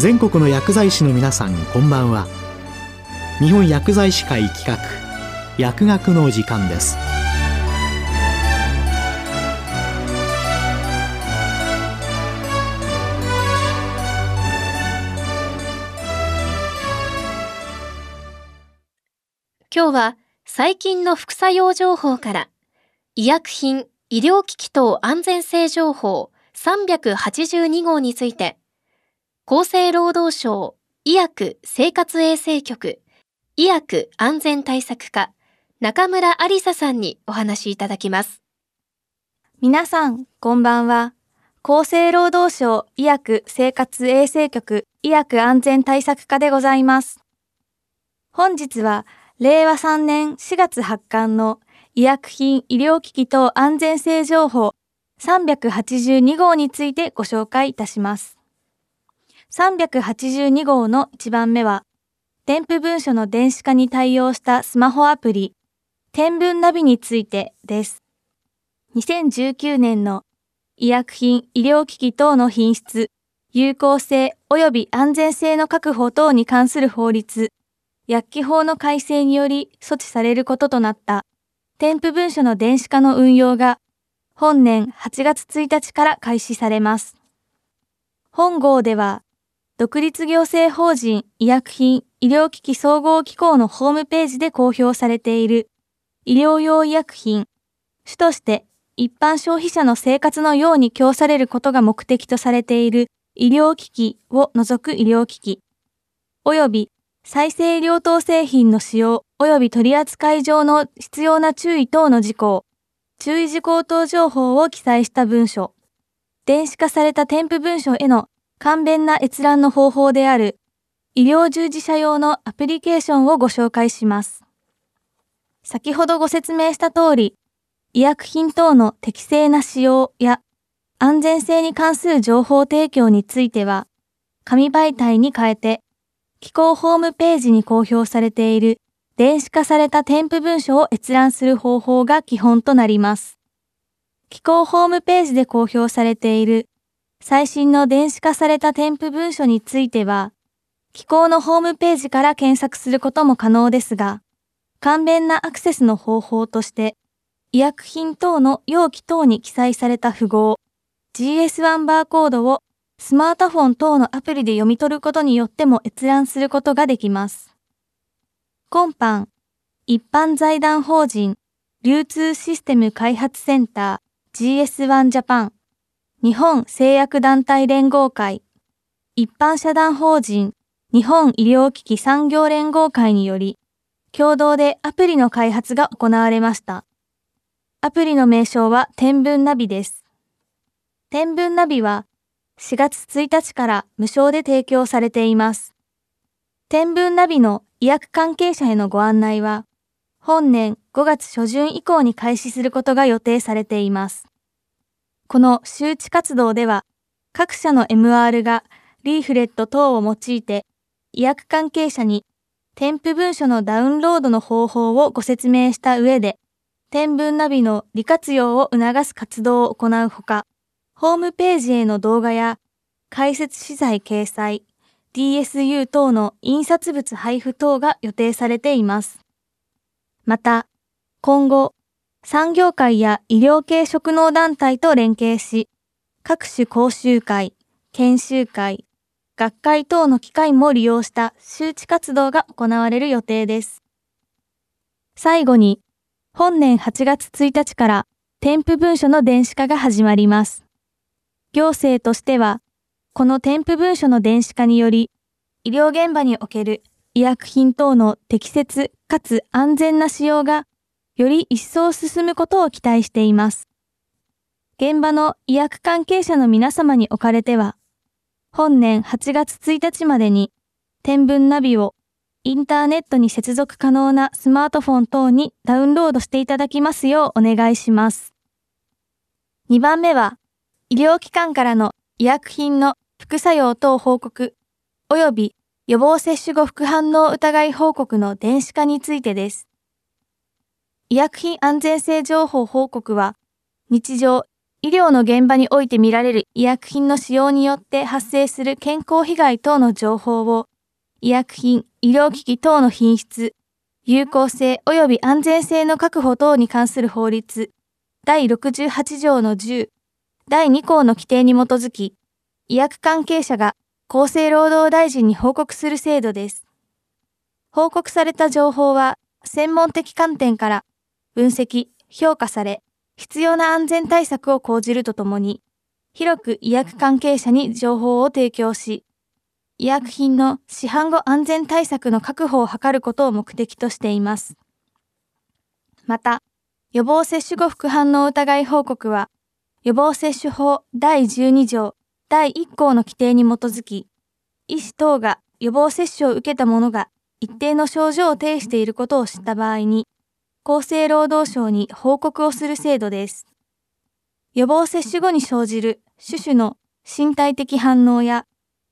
全国の薬剤師の皆さんこんばんは。日本薬剤師会企画薬学の時間です。今日は最近の副作用情報から医薬品医療機器等安全性情報382号について厚生労働省医薬生活衛生局医薬安全対策課中村ありささんにお話しいただきます。皆さんこんばんは。厚生労働省医薬生活衛生局医薬安全対策課でございます。本日は令和3年4月発刊の医薬品医療機器等安全性情報382号についてご紹介いたします。382号の1番目は、添付文書の電子化に対応したスマホアプリ、天文ナビについてです。2019年の医薬品医療機器等の品質、有効性及び安全性の確保等に関する法律、薬機法の改正により措置されることとなった添付文書の電子化の運用が本年8月1日から開始されます。本号では、独立行政法人医薬品医療機器総合機構のホームページで公表されている。医療用医薬品、主として一般消費者の生活のように供されることが目的とされている。医療機器を除く医療機器、及び再生医療等製品の使用及び取扱い上の必要な注意等の事項、注意事項等情報を記載した文書、電子化された添付文書への簡便な閲覧の方法である医療従事者用のアプリケーションをご紹介します。先ほどご説明した通り、医薬品等の適正な使用や安全性に関する情報提供については、紙媒体に変えて機構ホームページに公表されている電子化された添付文書を閲覧する方法が基本となります。機構ホームページで公表されている最新の電子化された添付文書については、機構のホームページから検索することも可能ですが、簡便なアクセスの方法として、医薬品等の容器等に記載された符号、GS1 バーコードをスマートフォン等のアプリで読み取ることによっても閲覧することができます。今般、一般財団法人流通システム開発センター GS1 ジャパン日本製薬団体連合会一般社団法人日本医療機器産業連合会により共同でアプリの開発が行われました。アプリの名称は天文ナビです。天文ナビは4月1日から無償で提供されています。天文ナビの医薬関係者へのご案内は、本年5月初旬以降に開始することが予定されています。この周知活動では、各社の MR がリーフレット等を用いて、医薬関係者に添付文書のダウンロードの方法をご説明した上で、天文ナビの利活用を促す活動を行うほか、ホームページへの動画や解説資材掲載、DSU 等の印刷物配布等が予定されています。また、今後、産業界や医療系職能団体と連携し、各種講習会、研修会、学会等の機会も利用した周知活動が行われる予定です。最後に、本年8月1日から添付文書の電子化が始まります。行政としては、この添付文書の電子化により、医療現場における医薬品等の適切かつ安全な使用がより一層進むことを期待しています。現場の医薬関係者の皆様におかれては、本年8月1日までに天文ナビをインターネットに接続可能なスマートフォン等にダウンロードしていただきますようお願いします。2番目は、医療機関からの医薬品の副作用等報告及び予防接種後副反応疑い報告の電子化についてです。医薬品安全性情報報告は日常医療の現場において見られる医薬品の使用によって発生する健康被害等の情報を、医薬品、医療機器等の品質、有効性及び安全性の確保等に関する法律、第68条の10、第2項の規定に基づき、医薬関係者が厚生労働大臣に報告する制度です。報告された情報は、専門的観点から分析、評価され、必要な安全対策を講じるとともに、広く医薬関係者に情報を提供し、医薬品の市販後安全対策の確保を図ることを目的としています。また、予防接種後副反応疑い報告は、予防接種法第12条第1項の規定に基づき、医師等が予防接種を受けた者が一定の症状を呈していることを知った場合に、厚生労働省に報告をする制度です。予防接種後に生じる種々の身体的反応や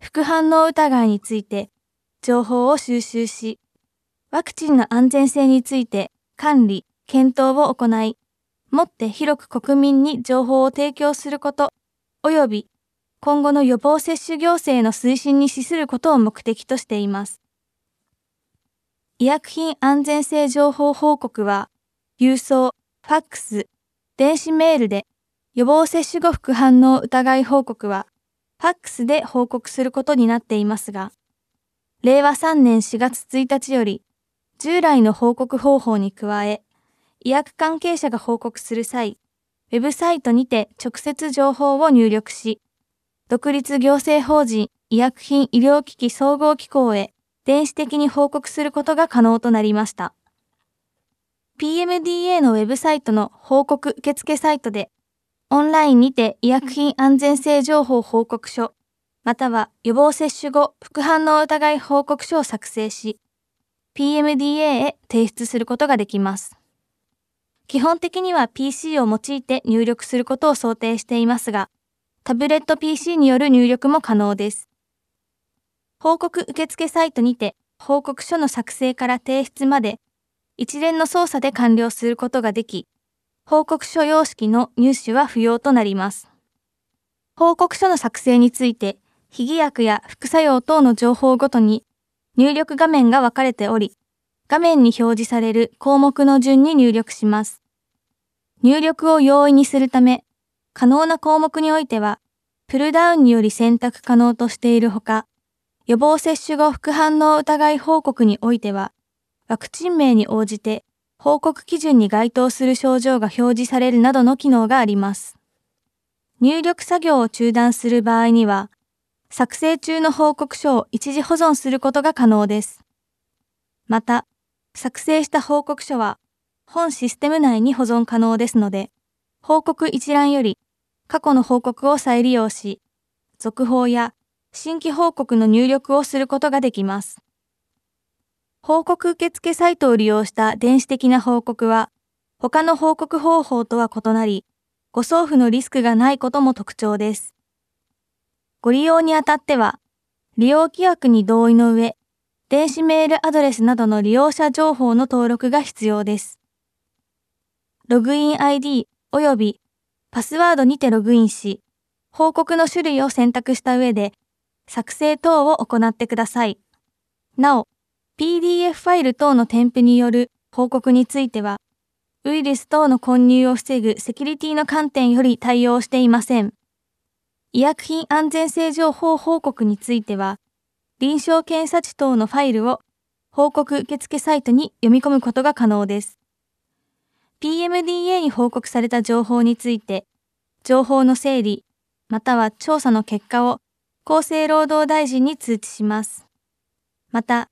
副反応疑いについて情報を収集し、ワクチンの安全性について管理、検討を行い、もって広く国民に情報を提供すること、及び今後の予防接種行政の推進に資することを目的としています。医薬品安全性情報報告は、郵送、ファックス、電子メールで、予防接種後副反応疑い報告は、ファックスで報告することになっていますが、令和3年4月1日より、従来の報告方法に加え、医薬関係者が報告する際、ウェブサイトにて直接情報を入力し、独立行政法人医薬品医療機器総合機構へ電子的に報告することが可能となりました。PMDA のウェブサイトの報告受付サイトで、オンラインにて医薬品安全性情報報告書、または予防接種後副反応疑い報告書を作成し、PMDA へ提出することができます。基本的には PC を用いて入力することを想定していますが、タブレット PC による入力も可能です。報告受付サイトにて報告書の作成から提出まで一連の操作で完了することができ、報告書様式の入手は不要となります。報告書の作成について、非偽薬や副作用等の情報ごとに入力画面が分かれており、画面に表示される項目の順に入力します。入力を容易にするため、可能な項目においては、プルダウンにより選択可能としているほか、予防接種後副反応疑い報告においては、ワクチン名に応じて報告基準に該当する症状が表示されるなどの機能があります。入力作業を中断する場合には、作成中の報告書を一時保存することが可能です。また、作成した報告書は本システム内に保存可能ですので、報告一覧より過去の報告を再利用し、続報や新規報告の入力をすることができます。報告受付サイトを利用した電子的な報告は、他の報告方法とは異なり、誤送付のリスクがないことも特徴です。ご利用にあたっては、利用規約に同意の上、電子メールアドレスなどの利用者情報の登録が必要です。ログイン ID 及びパスワードにてログインし、報告の種類を選択した上で作成等を行ってください。なお、PDF ファイル等の添付による報告については、ウイルス等の混入を防ぐセキュリティの観点より対応していません。医薬品安全性情報報告については、臨床検査値等のファイルを報告受付サイトに読み込むことが可能です。PMDA に報告された情報について、情報の整理、または調査の結果を厚生労働大臣に通知します。また、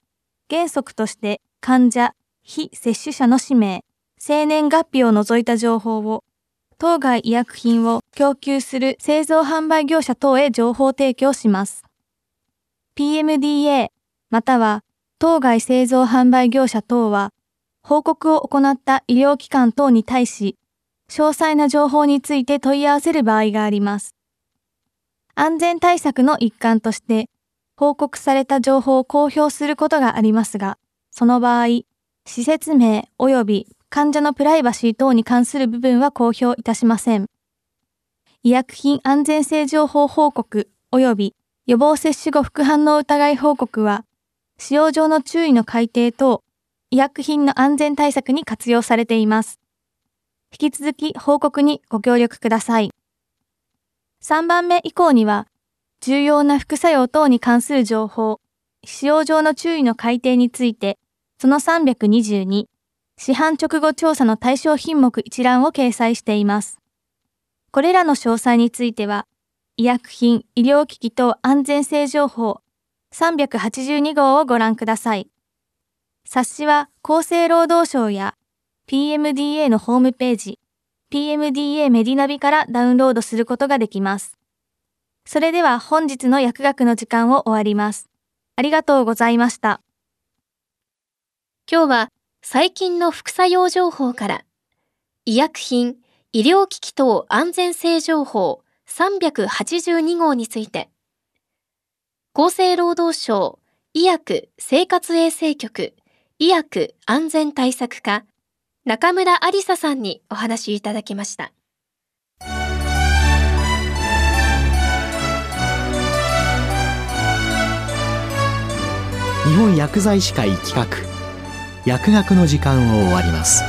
原則として患者、非接種者の氏名、生年月日を除いた情報を、当該医薬品を供給する製造販売業者等へ情報提供します。PMDA、または当該製造販売業者等は、報告を行った医療機関等に対し、詳細な情報について問い合わせる場合があります。安全対策の一環として、報告された情報を公表することがありますが、その場合、施設名及び患者のプライバシー等に関する部分は公表いたしません。医薬品安全性情報報告及び予防接種後副反応疑い報告は、使用上の注意の改定等、医薬品の安全対策に活用されています。引き続き報告にご協力ください。3番目以降には、重要な副作用等に関する情報、使用上の注意の改定について、その322、市販直後調査の対象品目一覧を掲載しています。これらの詳細については、医薬品、医療機器等安全性情報382号をご覧ください。冊子は厚生労働省や PMDA のホームページ、PMDA メディナビからダウンロードすることができます。それでは本日の薬学の時間を終わります。ありがとうございました。今日は最近の副作用情報から医薬品、医療機器等安全性情報382号について厚生労働省医薬生活衛生局医薬安全対策課中村ありささんにお話いただきました。日本薬剤師会企画薬学の時間を終わります。